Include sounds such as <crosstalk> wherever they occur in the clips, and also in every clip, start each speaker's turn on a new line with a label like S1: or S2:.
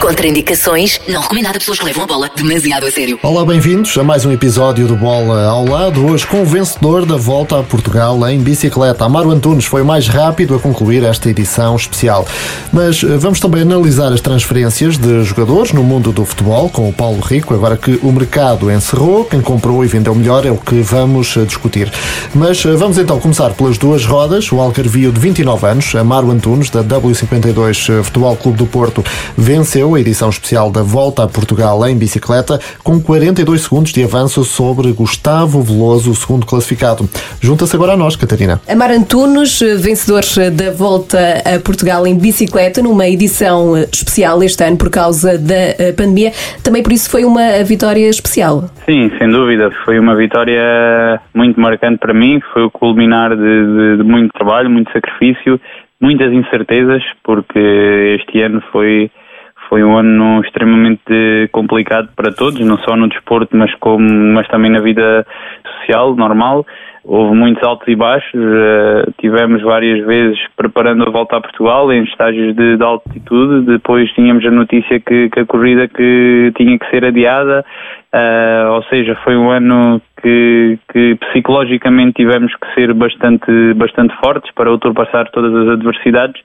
S1: Contraindicações, não recomendado a pessoas que levam a bola demasiado a sério.
S2: Olá, bem-vindos a mais um episódio do Bola ao Lado. Hoje com o vencedor da volta a Portugal em bicicleta. Amaro Antunes foi mais rápido a concluir esta edição especial. Mas eh, vamos também analisar as transferências de jogadores no mundo do futebol com o Paulo Rico. Agora que o mercado encerrou, quem comprou e vendeu melhor é o que vamos eh, discutir. Mas eh, vamos então começar pelas duas rodas. O Algarvio de 29 anos, Amaro Antunes, da W52 Futebol Clube do Porto, venceu a edição especial da Volta a Portugal em bicicleta com 42 segundos de avanço sobre Gustavo Veloso, o segundo classificado. Junta-se agora a nós, Catarina.
S3: Amar Antunes, vencedor da Volta a Portugal em bicicleta, numa edição especial este ano por causa da pandemia. Também por isso foi uma vitória especial.
S4: Sim, sem dúvida. Foi uma vitória muito marcante para mim. Foi o culminar de, de, de muito trabalho, muito sacrifício, muitas incertezas, porque este ano foi foi um ano extremamente complicado para todos, não só no desporto, mas, como, mas também na vida social, normal. Houve muitos altos e baixos, uh, tivemos várias vezes preparando a volta a Portugal em estágios de, de altitude, depois tínhamos a notícia que, que, a corrida que tinha que ser adiada, uh, ou seja, foi um ano que, que psicologicamente tivemos que ser bastante, bastante fortes para ultrapassar todas as adversidades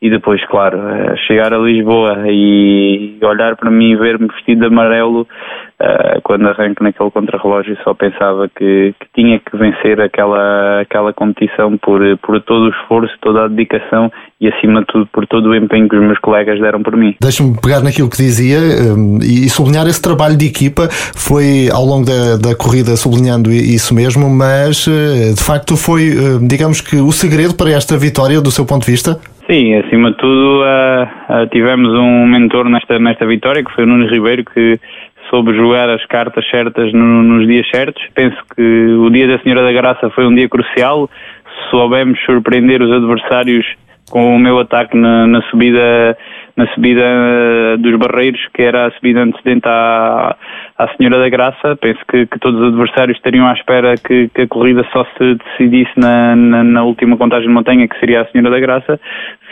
S4: e depois, claro, eh, chegar a Lisboa e olhar para mim e ver-me vestido de amarelo uh, quando arranco naquele contrarrelógio só pensava que, que, tinha que vencer aquela, aquela competição por, por todo o esforço, toda a dedicação e acima de tudo por todo o empenho que os meus colegas deram por mim.
S2: Deixa-me pegar naquilo que dizia um, e sublinhar esse trabalho de equipa foi ao longo da, da corrida sublinhando isso mesmo, mas uh, de facto foi, uh, digamos que o segredo para esta vitória do seu ponto de vista?
S4: Sim, acima de tudo uh, uh, tivemos um mentor nesta, nesta vitória que foi o Nuno Ribeiro que soube jogar as cartas certas no, nos dias certos. Penso que o dia da Senhora da Graça foi um dia crucial. Soubemos surpreender os adversários com o meu ataque na, na subida na subida dos Barreiros, que era a subida antecedente à, à Senhora da Graça. Penso que, que todos os adversários estariam à espera que, que a corrida só se decidisse na, na, na, última contagem de montanha, que seria a Senhora da Graça.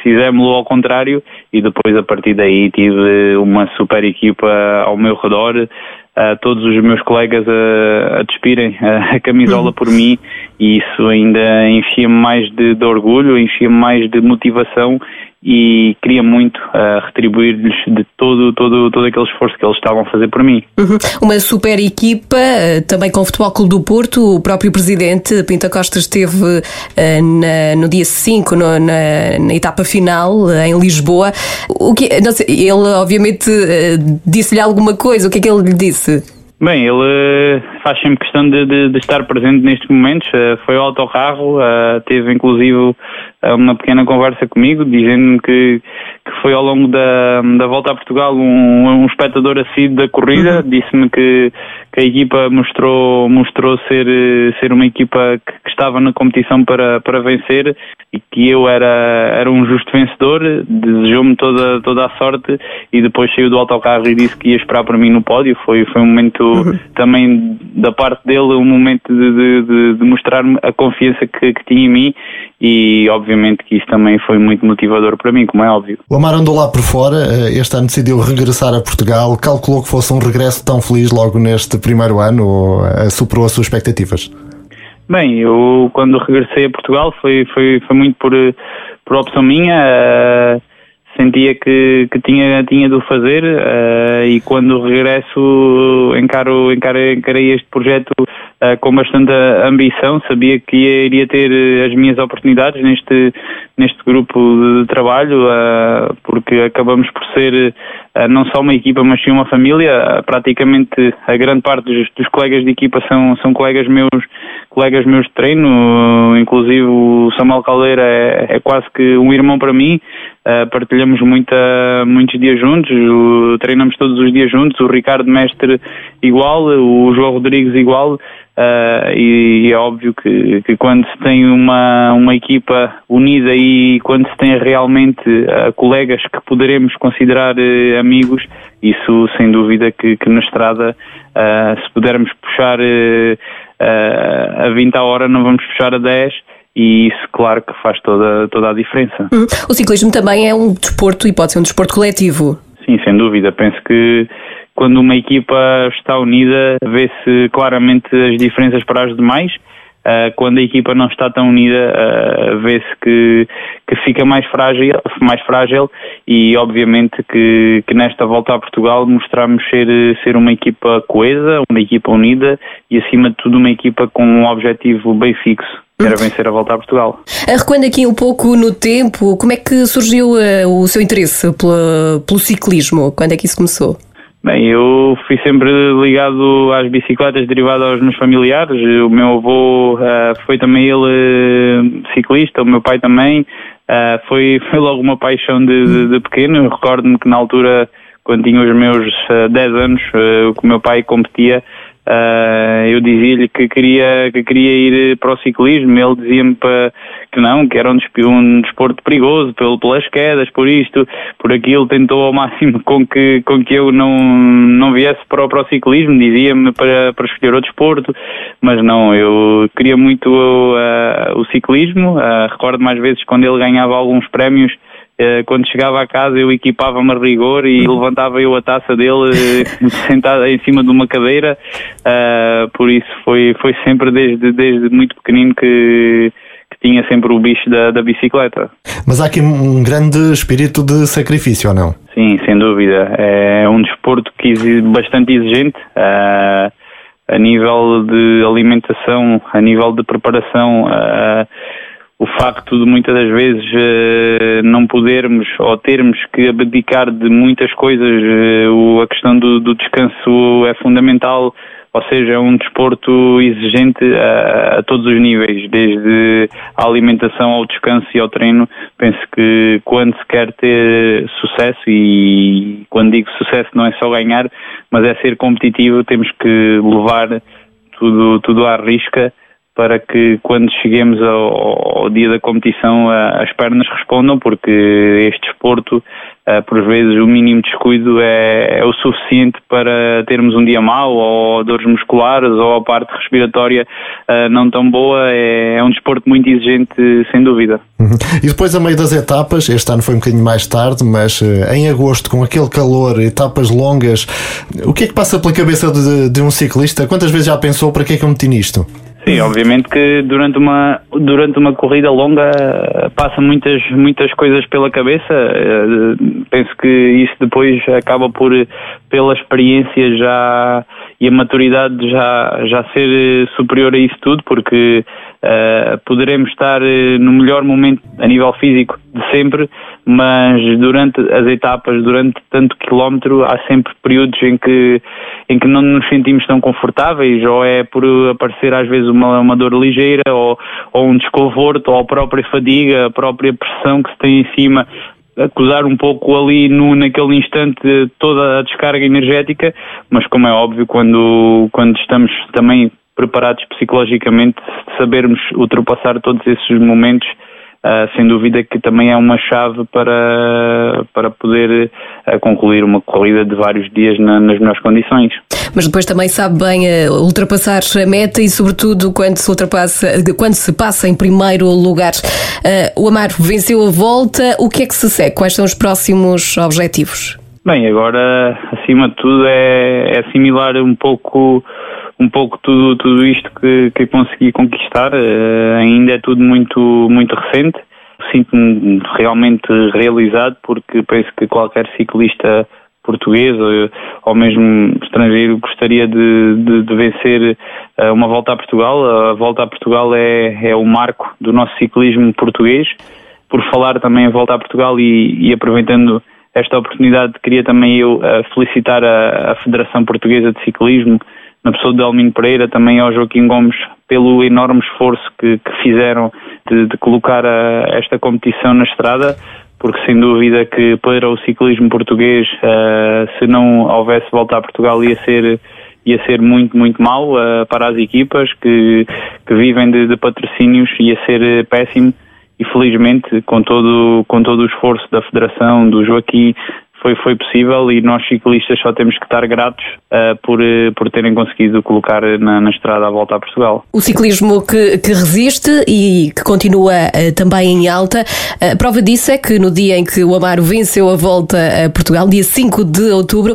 S4: Fizemos-lo ao contrário e depois, a partir daí, tive uma super equipa ao meu redor. Uh, todos os meus colegas a, a despirem a, a camisola por mim e isso ainda enchia-me mais de, de orgulho, enchia-me mais de motivação e queria muito uh, retribuir-lhes de todo, todo, todo aquele esforço que eles estavam a fazer por mim.
S3: Uhum. Uma super equipa, uh, também com o Futebol Clube do Porto, o próprio presidente Pinta Costa esteve uh, na, no dia 5, no, na, na, etapa final, em Lisboa. O que, sei, ele obviamente disse-lhe alguma coisa, o que é que ele lhe disse?
S4: Bem, ele faz sempre questão de, de, de estar presente nestes momentos. foi ao autocarro, teve inclusive uma pequena conversa comigo, dizendo-me que, que foi ao longo da, da volta a Portugal um, um espectador assíduo da corrida, uhum. disse-me que, que a equipa mostrou, mostrou ser, ser uma equipa que, que, estava na competição para, para vencer e que eu era, era um justo vencedor, desejou-me toda, toda a sorte e depois saiu do autocarro e disse que ia esperar para mim no pódio. Foi, foi um momento uhum. também da parte dele, um momento de, de, de mostrar-me a confiança que, que tinha em mim e obviamente que isso também foi muito motivador para mim, como é óbvio.
S2: O Amar andou lá por fora, eh, este ano decidiu regressar a Portugal, calculou que fosse um regresso tão feliz logo neste primeiro ano eh, superou as suas expectativas?
S4: Bem, eu quando regressei a Portugal foi, foi, foi muito por, por opção minha, uh, sentia que, que tinha, tinha de o fazer uh, e quando regresso encaro, encaro, encarei este projeto uh, com bastante ambição, sabia que ia, iria ter eh, as minhas oportunidades neste, neste grupo de trabalho, uh, porque acabamos por ser não só uma equipa, mas sim uma família. praticamente a grande parte dos, dos, colegas de equipa são, são colegas meus colegas meus de treino, inclusive o Samuel Caldeira é, é quase que um irmão para mim, uh, partilhamos muita, muitos dias juntos, o, treinamos todos os dias juntos, o Ricardo Mestre igual, o João Rodrigues igual, Uh, e, e, é óbvio que, que, quando se tem uma, uma equipa unida e quando se tem realmente uh, colegas que poderemos considerar uh, amigos, isso sem dúvida que, que na estrada, se pudermos puxar a 20 a hora, não vamos puxar a 10 e isso, claro, que faz toda, toda a diferença.
S3: Hum. O ciclismo também é um desporto e pode ser um desporto coletivo.
S4: Sim, sem dúvida. Penso que quando uma equipa está unida, vê-se claramente as diferenças para as demais. Uh, quando a equipa não está tão unida, uh, vê-se que, que fica mais frágil, mais frágil e obviamente que, que nesta volta a Portugal mostramos ser, ser uma equipa coesa, uma equipa unida e acima de tudo uma equipa com um objetivo bem fixo. que Era vencer a volta a Portugal.
S3: Recuando aqui um pouco no tempo, como é que surgiu uh, o seu interesse pelo, pelo ciclismo? Quando é que isso começou?
S4: Bem, eu fui sempre ligado às bicicletas derivado aos meus familiares. O meu avô uh, foi também ele uh, ciclista, o meu pai também. Uh, foi, <laughs> foi logo uma paixão de, de, de pequeno. Recordo-me que na altura, quando tinha os meus 10 anos, que o meu pai competia, Uh, eu dizia-lhe que queria, que queria ir para o ciclismo, ele dizia-me que não, que era um, um desporto perigoso pelo, pelas quedas, por isto, por aquilo, tentou ao <laughs> máximo com que, com que eu não, não viesse para, o, para o ciclismo, dizia-me para, para escolher outro desporto, mas não, eu queria muito uh, o ciclismo, uh, recordo mais vezes quando ele ganhava alguns prémios, quando chegava a casa eu equipava-me a rigor e levantava eu a taça dele eh, <laughs> sentada em cima de uma cadeira, uh, por isso foi, foi sempre desde, desde muito pequenino que, que tinha sempre o bicho da, da bicicleta.
S2: Mas há aqui um grande espírito de sacrifício, ou não?
S4: Sim, sem dúvida. É um desporto que é bastante exigente. A nível de alimentação, a nível de preparação, o facto de muitas das vezes uh, não podermos ou termos que abdicar de muitas coisas, uh, a questão do, do, descanso é fundamental, ou seja, é um desporto exigente a, a, todos os níveis, desde a alimentação ao descanso e ao treino. Penso que quando se quer ter sucesso, e quando digo sucesso não é só ganhar, mas é ser competitivo, temos que levar tudo, tudo à risca para que quando cheguemos ao, ao dia da competição as pernas respondam, porque este desporto, por vezes, o mínimo descuido é, é, o suficiente para termos um dia mau, ou dores musculares, ou a parte respiratória não tão boa. É, é um desporto muito exigente, sem dúvida.
S2: Uhum. E depois, a meio das etapas, este ano foi um bocadinho mais tarde, mas eh, em agosto, com aquele calor, etapas longas, o que é que passa pela cabeça de, de um ciclista? Quantas vezes já pensou para que é que eu meti nisto?
S4: Sim, obviamente que durante uma, durante uma corrida longa passa muitas, muitas coisas pela cabeça. Eh, penso que isso depois acaba por, pela experiência já e a maturidade já, já ser superior a isso tudo, porque uh, poderemos estar eh, no melhor momento a nível físico de sempre, mas durante as etapas, durante tanto quilómetro, há sempre períodos em que, em que não nos sentimos tão confortáveis, ou é por aparecer às vezes uma, uma dor ligeira, ou, ou um desconforto, ou a própria fadiga, a própria pressão que se tem em cima, acusar um pouco ali no, naquele instante toda a descarga energética, mas como é óbvio, quando, quando estamos também preparados psicologicamente, sabermos ultrapassar todos esses momentos, Uh, sem dúvida que também é uma chave para, para poder uh, concluir uma corrida de vários dias na, nas melhores condições.
S3: Mas depois também sabe bem uh, ultrapassar a meta e, sobretudo, quando se ultrapassa, quando se passa em primeiro lugar. o Amaro venceu a volta. O que é que se segue? Quais são os próximos objetivos?
S4: Bem, agora, acima de tudo, é, é assimilar um pouco um pouco tudo, tudo isto que, que consegui conquistar. Uh, ainda é tudo muito, muito recente. Sinto-me realmente realizado porque penso que qualquer ciclista português ou, ou mesmo estrangeiro gostaria de, de, de vencer uh, uma volta a Portugal. A volta a Portugal é, é o marco do nosso ciclismo português. Por falar também a volta a Portugal e, e aproveitando esta oportunidade, queria também eu uh, felicitar a, a Federação Portuguesa de Ciclismo na pessoa de Almino Pereira, também ao Joaquim Gomes, pelo enorme esforço que, que fizeram de, de colocar a, esta competição na estrada, porque sem dúvida que para o ciclismo português, uh, se não houvesse volta a Portugal, ia ser ia ser muito, muito mal uh, para as equipas que, que vivem de, de, patrocínios, ia ser péssimo. E felizmente com todo, com todo o esforço da Federação, do Joaquim, foi, foi possível e nós ciclistas só temos que estar gratos uh, por, uh, por terem conseguido colocar na, na, estrada a volta a Portugal.
S3: O ciclismo que, que resiste e que continua uh, também em alta. A prova disso é que no dia em que o Amaro venceu a volta a Portugal, dia 5 de outubro,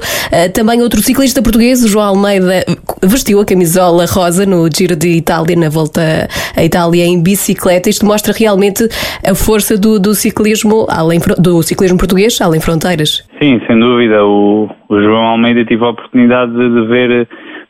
S3: também outro ciclista português, o João Almeida, vestiu a camisola rosa no Giro de Itália, na volta à Itália em bicicleta. Isto mostra realmente a força do, do ciclismo além do ciclismo português além fronteiras.
S4: Sim, sem dúvida. O, o João Almeida tive a oportunidade de, ver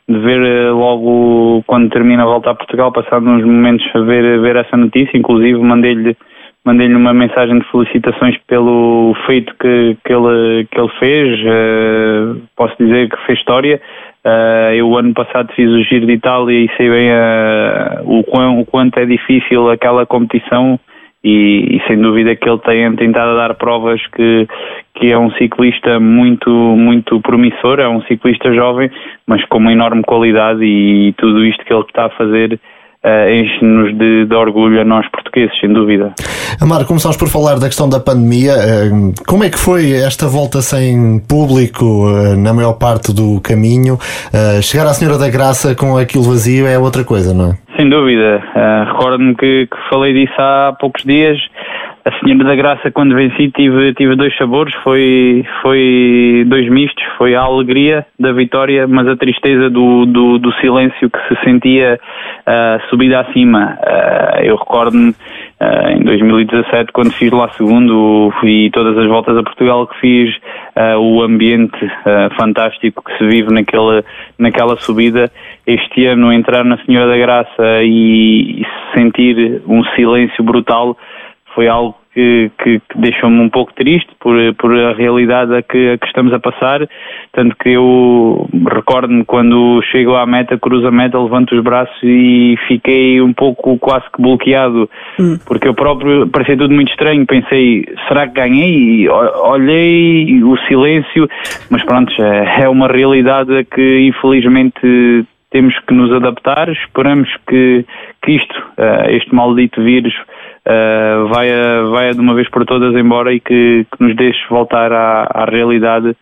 S4: de ver eh, logo quando termina a volta a Portugal, passado uns momentos a ver, ver essa notícia, inclusive mandei-lhe mandei-lhe uma mensagem de felicitações pelo feito que, que, ele, que ele fez, uh, posso dizer que fez história. Uh, eu ano passado fiz o Giro de Itália e sei bem uh, o, quão, o quanto é difícil aquela competição e, e, sem dúvida que ele tem tentado dar provas que, que é um ciclista muito, muito promissor, é um ciclista jovem, mas com uma enorme qualidade e tudo isto que ele está a fazer uh, enche-nos de, de, orgulho a nós portugueses, sem dúvida.
S2: Amar, começamos por falar da questão da pandemia. Uh, como é que foi esta volta sem público uh, na maior parte do caminho? chegar à Senhora da Graça com aquilo vazio é outra coisa, não é?
S4: Sem dúvida. Uh, Recordo-me que, que, falei disso há poucos dias. A Senhora da Graça, quando venci, tive, tive dois sabores. Foi, foi dois mistos. Foi a alegria da vitória, mas a tristeza do, do, do silêncio que se sentia uh, subida acima. Uh, eu recordo-me Uh, em 2017, quando fiz lá segundo e todas as voltas a Portugal que fiz, o ambiente fantástico que se vive naquela, naquela subida. Este ano, entrar na Senhora da Graça e, e sentir um silêncio brutal foi algo que, que, que deixou-me um pouco triste por, por a realidade a que, a que estamos a passar. Tanto que eu recordo-me quando chego à meta, cruzo a meta, levanto os braços e fiquei um pouco quase que bloqueado, hum. porque eu próprio parecia tudo muito estranho. Pensei, será que ganhei? Olhei o silêncio, mas pronto, é uma realidade a que infelizmente temos que nos adaptar. Esperamos que, que isto, eh, este maldito vírus, uh, vai, vai de uma vez por todas embora e que, que nos deixe voltar à, à realidade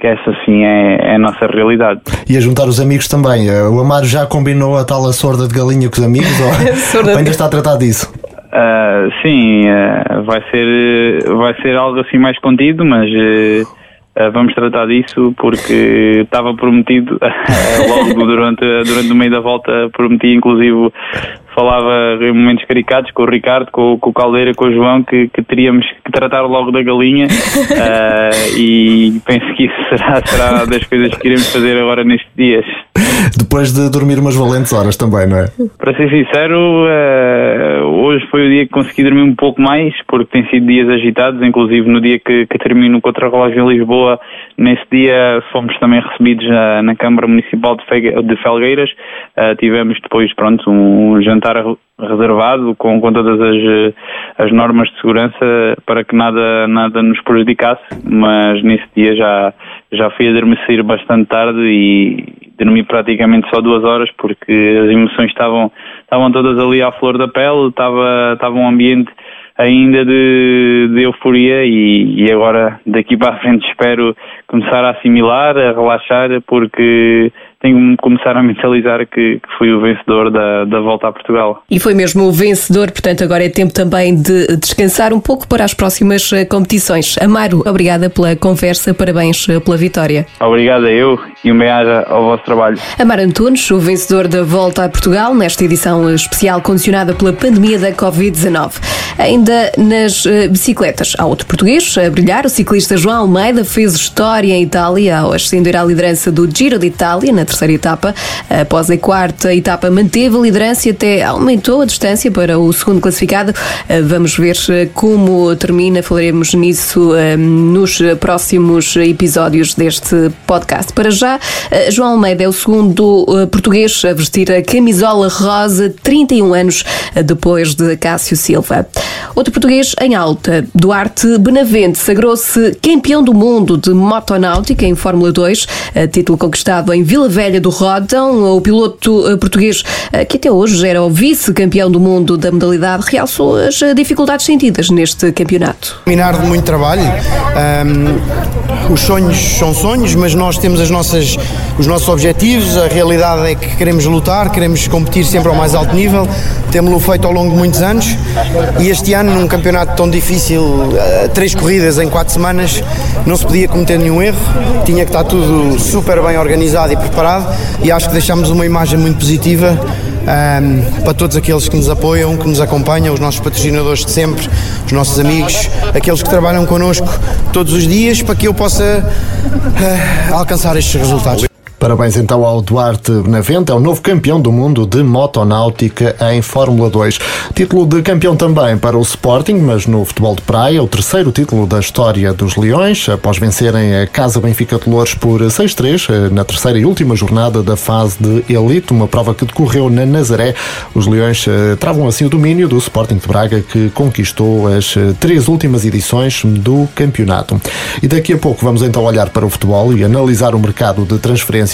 S4: que essa sim é, é, a nossa realidade.
S2: E a juntar os amigos também. Eh, o Amaro já combinou a tal a sorda de galinha com os amigos ou <laughs> <laughs> ainda está a tratar disso?
S4: Uh, sim, uh, vai, ser, vai ser algo assim mais contido, mas uh, vamos tratar disso porque estava prometido <laughs> logo durante, durante o meio da volta, prometi inclusive falava em momentos caricatos com o Ricardo, com, com o Caldeira, com o João, que, que teríamos que tratar logo da galinha uh, <laughs> e penso que isso será, será das coisas que iremos fazer agora nestes dias.
S2: Depois de dormir umas valentes horas também, não é?
S4: Para ser sincero, uh, hoje foi o dia que consegui dormir um pouco mais, porque tem sido dias agitados, inclusive no dia que, que termino o contra-relógio em Lisboa, nesse dia fomos também recebidos na, na Câmara Municipal de, Felgueiras, uh, tivemos depois, pronto, um jantar jantar reservado com, com todas as, as normas de segurança para que nada, nada nos prejudicasse, mas nesse dia já, já fui adormecer bastante tarde e dormi praticamente só duas horas porque as emoções estavam, estavam todas ali à flor da pele, estava, estava um ambiente ainda de, de euforia e, e, agora daqui para a frente espero começar a assimilar, a relaxar, porque tenho que começar a mentalizar que, que fui o vencedor da, da volta a Portugal.
S3: E foi mesmo o vencedor, portanto agora é tempo também de descansar um pouco para as próximas eh, competições. Amaro, obrigada pela conversa, parabéns eh, pela vitória.
S4: Obrigada eu e um bem ao vosso trabalho.
S3: Amaro Antunes, o vencedor da volta a Portugal, nesta edição especial condicionada pela pandemia da Covid-19. Ainda nas uh, bicicletas, há outro português a brilhar, o ciclista João Almeida fez história em Itália ao ascender à liderança do Giro de Itália na terceira etapa. Após a quarta etapa, manteve a liderança e até aumentou a distância para o segundo classificado. Vamos ver uh, como termina, falaremos nisso nos próximos episódios deste podcast. Para já, João Almeida é o segundo português a vestir a camisola rosa 31 anos depois de Cássio Silva. Outro português em alta, Duarte Benavente, sagrou-se campeão do mundo de motonáutica em Fórmula 2, título conquistado em Vila Velha do Rodão. O piloto português, que até hoje era o vice-campeão do mundo da modalidade, realçou as dificuldades sentidas neste campeonato.
S5: Minar de muito trabalho. Um, os sonhos são sonhos, mas nós temos as nossas, os nossos objetivos. A realidade é que queremos lutar, queremos competir sempre ao mais alto nível. Temos-lo feito ao longo de muitos anos e este ano, num campeonato tão difícil, eh, três corridas em quatro semanas, não se podia cometer nenhum erro. Tinha que estar tudo super bem organizado e preparado e acho que deixamos uma imagem muito positiva um, ehm, para todos aqueles que nos apoiam, que nos acompanham, os nossos patrocinadores de sempre, os nossos amigos, aqueles que trabalham connosco todos os dias para que eu possa uh, alcançar estes resultados.
S2: Parabéns então ao Duarte Benavente, é o novo campeão do mundo de motonáutica em Fórmula 2. Título de campeão também para o Sporting, mas no futebol de praia, o terceiro título da história dos Leões, após vencerem a Casa Benfica de Louros por 6-3 eh, na terceira e última jornada da fase de elite, uma prova que decorreu na Nazaré. Os Leões eh, travam assim o domínio do Sporting de Braga, que conquistou as eh, três últimas edições do campeonato. E daqui a pouco vamos então olhar para o futebol e analisar o mercado de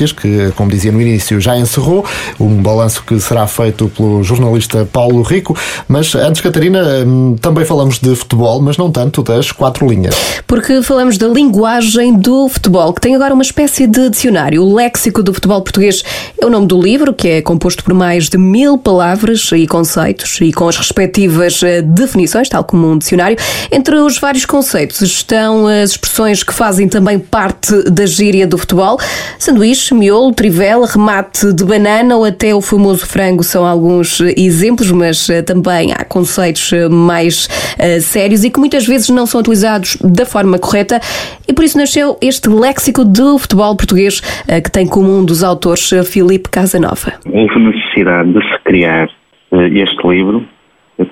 S2: que, como dizia no início, já encerrou. Um balanço que será feito pelo jornalista Paulo Rico. Mas antes, Catarina, hum, também falamos de futebol, mas não tanto das quatro linhas.
S3: Porque falamos da linguagem do futebol, que tem agora uma espécie de dicionário. O Léxico do Futebol Português é o nome do livro, que é composto por mais de mil palavras e conceitos e com as respectivas eh, definições, tal como um dicionário. Entre os vários conceitos estão as expressões que fazem também parte da gíria do futebol. Sanduíche, miolo, trivela, remate de banana ou até o famoso frango são alguns exemplos, mas eh, também há conceitos eh, mais uh, sérios e que muitas vezes não são utilizados da forma correta e por isso nasceu este léxico do futebol português uh, que tem como um dos autores Filipe Casanova.
S6: Houve necessidade de se criar uh, este livro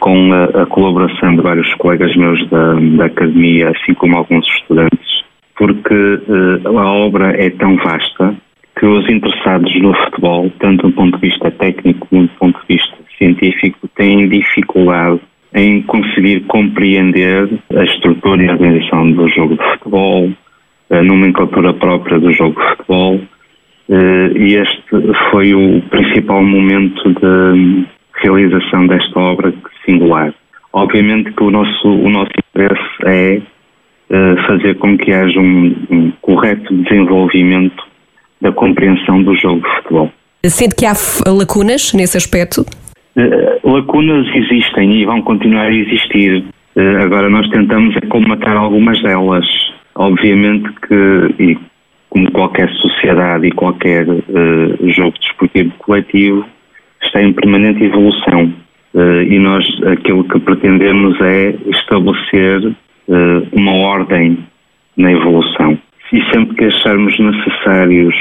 S6: com a, a, colaboração de vários colegas meus da, da academia, assim como alguns estudantes, porque a obra é tão vasta que os interessados no futebol, tanto do ponto de vista técnico como do ponto de vista científico, têm dificuldade em conseguir compreender a estrutura e a organização do jogo de futebol, a nomenclatura própria do jogo de futebol, eh, e este foi o principal momento de realização desta obra singular. Obviamente que o nosso, o nosso interesse é eh, fazer com que haja um, um correto desenvolvimento da compreensão do jogo de futebol.
S3: Sente que há lacunas nesse aspecto?
S6: Uh, lacunas existem e vão continuar a existir. Uh, agora nós tentamos colmatar algumas delas. Obviamente que, e como qualquer sociedade e qualquer uh, jogo desportivo coletivo, está em permanente evolução. e nós aquilo que pretendemos é estabelecer uma ordem na evolução. E sempre que acharmos necessários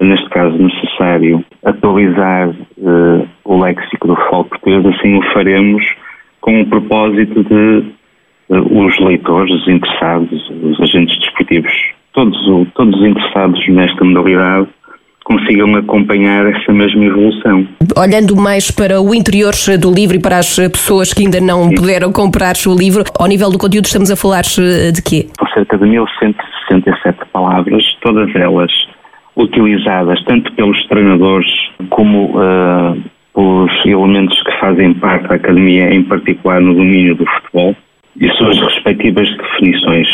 S6: neste caso necessário, atualizar uh, o léxico do futebol português, assim o faremos com o propósito de uh, os leitores, os interessados, os agentes desportivos, todos, todos os interessados nesta modalidade consigam acompanhar essa mesma evolução.
S3: Olhando mais para o interior do livro e para as pessoas que ainda não Sim. puderam comprar o livro, ao nível do conteúdo estamos a falar eh, de quê?
S6: São cerca de 1167 palavras, todas elas utilizadas tanto pelos treinadores como uh, pelos elementos que fazem parte da academia, em particular no domínio do futebol, e suas respectivas definições.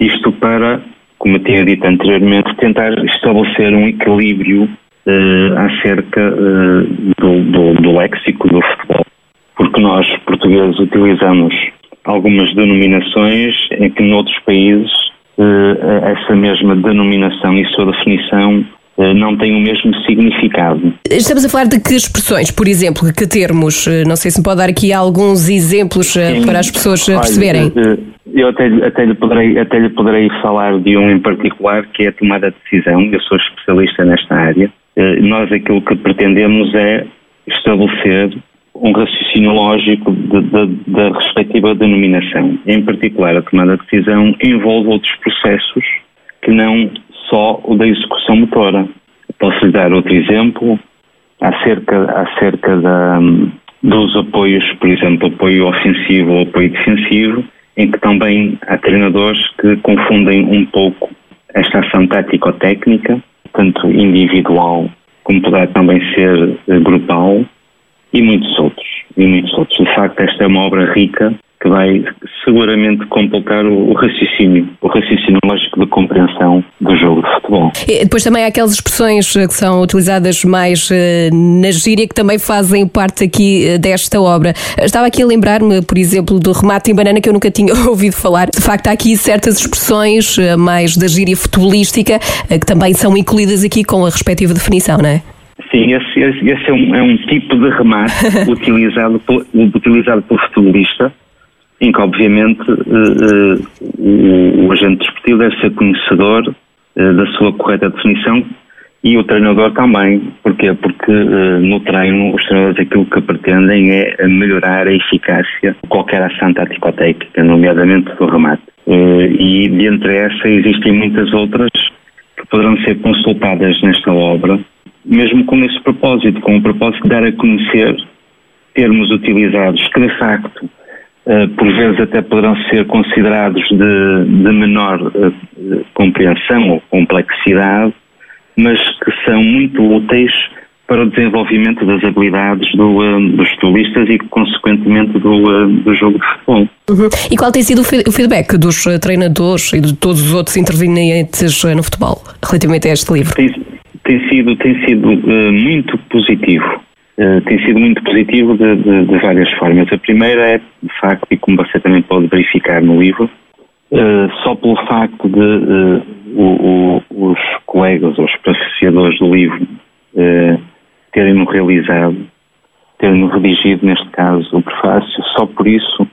S6: Isto para, como eu tinha dito anteriormente, tentar estabelecer um equilíbrio uh, acerca uh, do, do, do léxico do futebol. Porque nós, portugueses, utilizamos algumas denominações em que noutros países eh, essa mesma denominação e sua definição não tem o mesmo significado.
S3: Estamos a falar de que expressões, por exemplo, que termos? Eh, não sei se me pode dar aqui alguns exemplos Sim. para as pessoas Olha, perceberem.
S6: Eu até, até, lhe poderei, até lhe poderei falar de um em particular, que é a tomada de decisão. Eu sou especialista nesta área. Nós aquilo que pretendemos é estabelecer um raciocínio lógico de, de, da respectiva denominação. Em particular, a tomada de decisão envolve outros processos que não só o da execução motora. Posso lhe dar outro exemplo acerca, acerca da, dos apoios, por exemplo, apoio ofensivo ou apoio defensivo, em que também há treinadores que confundem um pouco esta ação tático-técnica, tanto individual como poderá também ser eh, grupal, e muitos outros. E muitos outros. De facto, esta é uma obra rica que vai seguramente completar o, raciocínio, o raciocínio lógico de compreensão do jogo de futebol.
S3: E depois também há aquelas expressões eh, que são utilizadas mais uh, na gíria que também fazem parte aqui uh, desta obra. Estava aqui a lembrar-me, por exemplo, do remate em banana que eu nunca <laughs> tinha ouvido falar. De facto, há aqui certas expressões uh, mais da gíria futebolística que também são incluídas aqui com a respectiva definição, não é?
S6: Sim, esse, esse, esse é, um, é, um, tipo de remate <laughs> utilizado, por, utilizado pelo futebolista em que, obviamente, uh, uh, o, agente desportivo deve ser conhecedor uh, da sua correta definição e o treinador também. Porquê? Porque no treino os treinadores aquilo que pretendem é melhorar a eficácia de qualquer ação tático-técnica, nomeadamente do remate. e dentre essa existem muitas outras que poderão ser consultadas nesta obra, mesmo com esse propósito, com o propósito de dar a conhecer termos utilizados que de facto eh, por vezes até poderão ser considerados de, de menor uh, compreensão ou complexidade, mas que são muito úteis para o desenvolvimento das habilidades do, uh, dos futbolistas e, consequentemente, do, do jogo de futebol.
S3: Uhum. E qual tem sido o feedback dos treinadores e de todos os outros intervenientes no futebol relativamente a este livro?
S6: Tem, tem sido, tem sido muito positivo. Eh, tem sido muito positivo de, de, de, várias formas. A primeira é, de facto, e como você também pode verificar no livro, uh, só pelo facto de uh, o, o, os colegas, os apreciadores do livro, terem-no realizado, terem-no redigido, neste caso, o prefácio, só por isso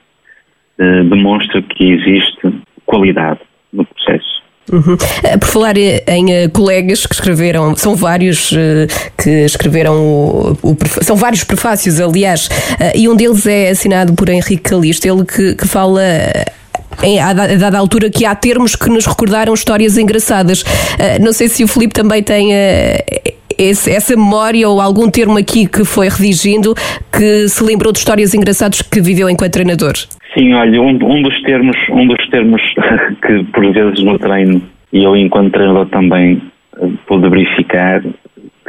S6: demonstra que existe qualidade no processo.
S3: Uhum. Eh, por falar em uh, colegas que escreveram, são vários uh, que escreveram o, o, são vários prefácios, aliás, uh, e um deles é assinado por Henrique Calixto, ele que, que fala em, a, dada altura que há termos que nos recordaram histórias engraçadas. não sei se o Filipe também tem esse, essa memória ou algum termo aqui que foi redigindo que se lembrou de histórias engraçadas que viveu enquanto treinador.
S6: Sim, olha, um, um, dos termos, um dos termos <laughs> que por vezes no treino e eu enquanto treinador também eh, pude verificar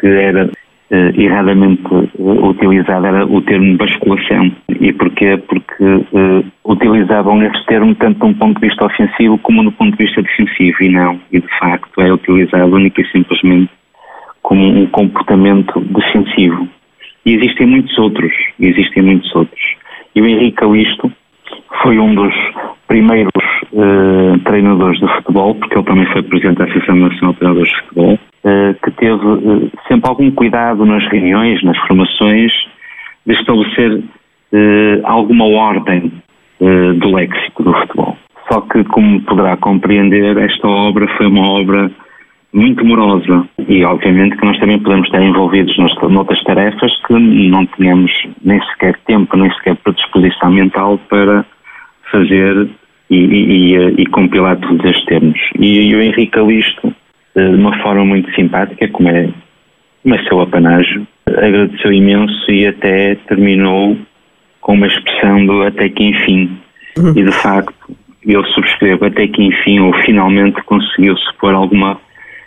S6: que era eh, erradamente utilizado era o termo basculação. E porquê? Porque eh, utilizavam esse termo tanto de um ponto de vista ofensivo como do ponto de vista defensivo e não. E de facto é utilizado única e simplesmente como um comportamento defensivo. E existem muitos outros, existem muitos outros. E o Henrique Calisto foi um dos primeiros uh, treinadores de futebol, porque ele também foi presidente da Associação Nacional de Treinadores de Futebol, uh, que teve uh, sempre algum cuidado nas reuniões, nas formações, de estabelecer alguma ordem do léxico do futebol. Só que, como poderá compreender, esta obra foi uma obra muito morosa e obviamente que nós também podemos estar envolvidos noutras tarefas que não tínhamos nem sequer tempo, nem sequer predisposição mental para fazer e, e, e, compilar todos estes termos. E, e o Henrique Calisto, de uma forma muito simpática, como é, como é seu apanágio, agradeceu imenso e até terminou com uma expressão do até que enfim. Uhum. E de facto, eu subscrevo até que enfim, ou finalmente conseguiu-se pôr alguma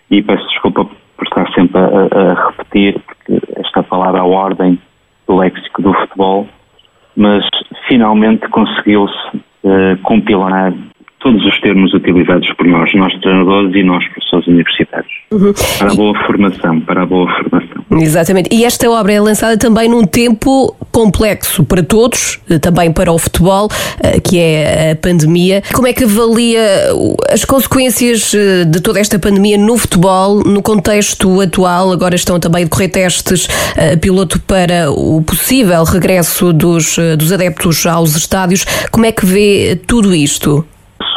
S6: e peço desculpa por estar sempre a, a repetir, porque esta palavra a ordem do léxico do futebol, mas finalmente conseguiu-se uh, compilar todos os termos utilizados por nós, nós treinadores e nós professores universitários, uhum. para a boa formação, para a boa formação.
S3: Exatamente. E esta obra é lançada também num tempo complexo para todos, eh, também para o futebol, eh, que é a pandemia. Como é que avalia as consequências de toda esta pandemia no futebol, no contexto atual? Agora estão também a decorrer testes piloto para o possível regresso dos, dos adeptos aos estádios. Como é que vê tudo isto?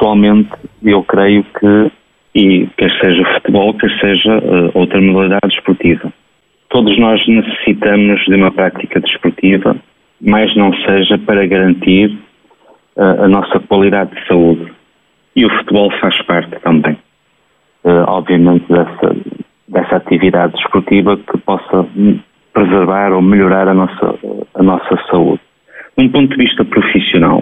S6: pessoalmente, eu creio que, e quer seja futebol, quer seja outra modalidade desportiva, todos nós necessitamos de uma prática desportiva, mais não seja para garantir uh, a nossa qualidade de saúde. E o futebol faz parte também, uh, obviamente, dessa, dessa atividade desportiva que possa preservar ou melhorar a nossa, a nossa saúde. De um ponto de vista profissional,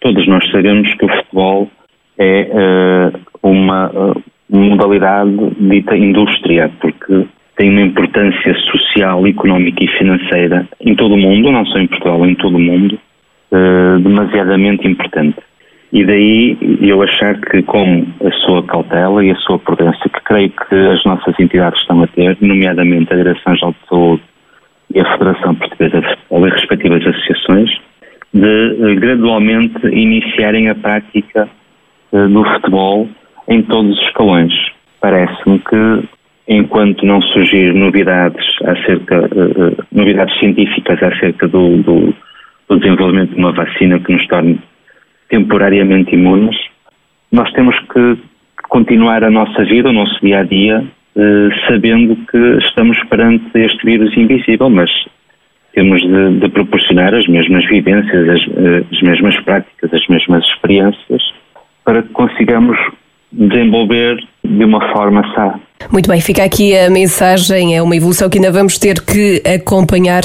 S6: todos nós sabemos que o futebol é uh, uma modalidade dita indústria, porque tem uma importância social, económica e financeira em todo o mundo, não só em Portugal, em todo o mundo, uh, demasiadamente importante. E daí eu achar que, com a sua cautela e a sua prudência, que creio que as nossas entidades estão a ter, nomeadamente a Direção-Geral de Saúde e a Federação Portuguesa Futebol e respectivas associações, de gradualmente iniciarem a prática do futebol em todos os escalões. Parece-me que enquanto não surgir novidades acerca uh, novidades científicas acerca do, do, do, desenvolvimento de uma vacina que nos torne temporariamente imunes, nós temos que continuar a nossa vida, o nosso dia a dia, uh, sabendo que estamos perante este vírus invisível, mas temos de, de proporcionar as mesmas vivências, as, as mesmas práticas, as mesmas experiências para que consigamos desenvolver de uma forma sã.
S3: Muito bem, fica aqui a mensagem, é uma evolução que ainda vamos ter que acompanhar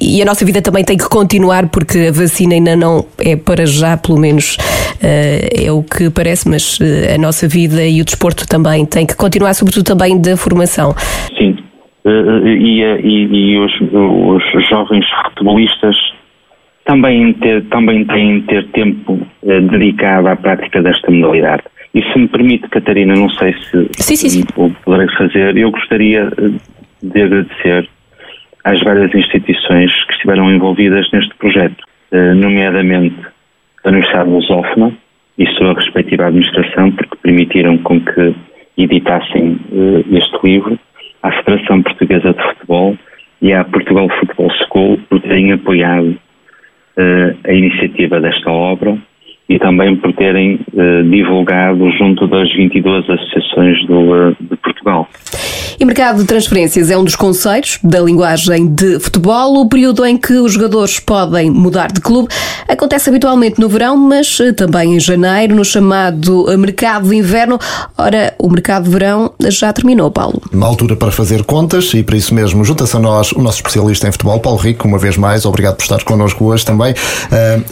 S3: e a nossa vida também tem que continuar porque a vacina ainda não é para já, pelo menos eh, é o que parece, mas eh, a nossa vida e o desporto também tem que continuar, sobretudo também da formação.
S6: Sim, eh, e, e, e os, os jovens futebolistas também, ter, também têm de ter tempo dedicado à prática desta modalidade e se me permite, Catarina, não sei se
S3: sim, sim, sim.
S6: o poderei fazer, eu gostaria eh, de agradecer às várias instituições que estiveram envolvidas neste projeto, eh, nomeadamente a Universidade de Lusófona e sua respectiva administração, porque permitiram com que editassem eh, este livro, à Federação Portuguesa de Futebol e à Portugal Football School por terem apoiado a iniciativa desta obra e também por terem eh, divulgado junto das 22 associações do, eh, de Portugal.
S3: E mercado de transferências é um dos conceitos da linguagem de futebol. O período em que os jogadores podem mudar de clube acontece habitualmente no verão, mas eh, também em janeiro, no chamado mercado de inverno. Ora, o mercado de verão já terminou, Paulo.
S2: Uma altura para fazer contas e para isso mesmo junta-se a nós o nosso especialista em futebol, Paulo Rico, uma vez mais. Obrigado por estar connosco hoje também.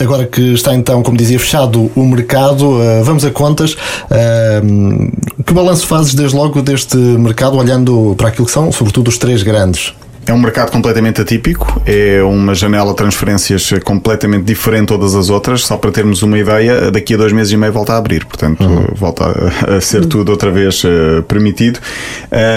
S2: agora que está então, como dizia, fechado o mercado, eh, vamos a contas. Eh, que balanço fazes desde logo deste mercado, olhando para aquilo que são, sobretudo, os três grandes?
S7: É um mercado completamente atípico, é uma janela de transferências completamente diferente de todas as outras. Só para termos uma ideia, daqui a dois meses e meio volta a abrir, portanto, uhum. volta a, ser uhum. tudo outra vez uh, permitido.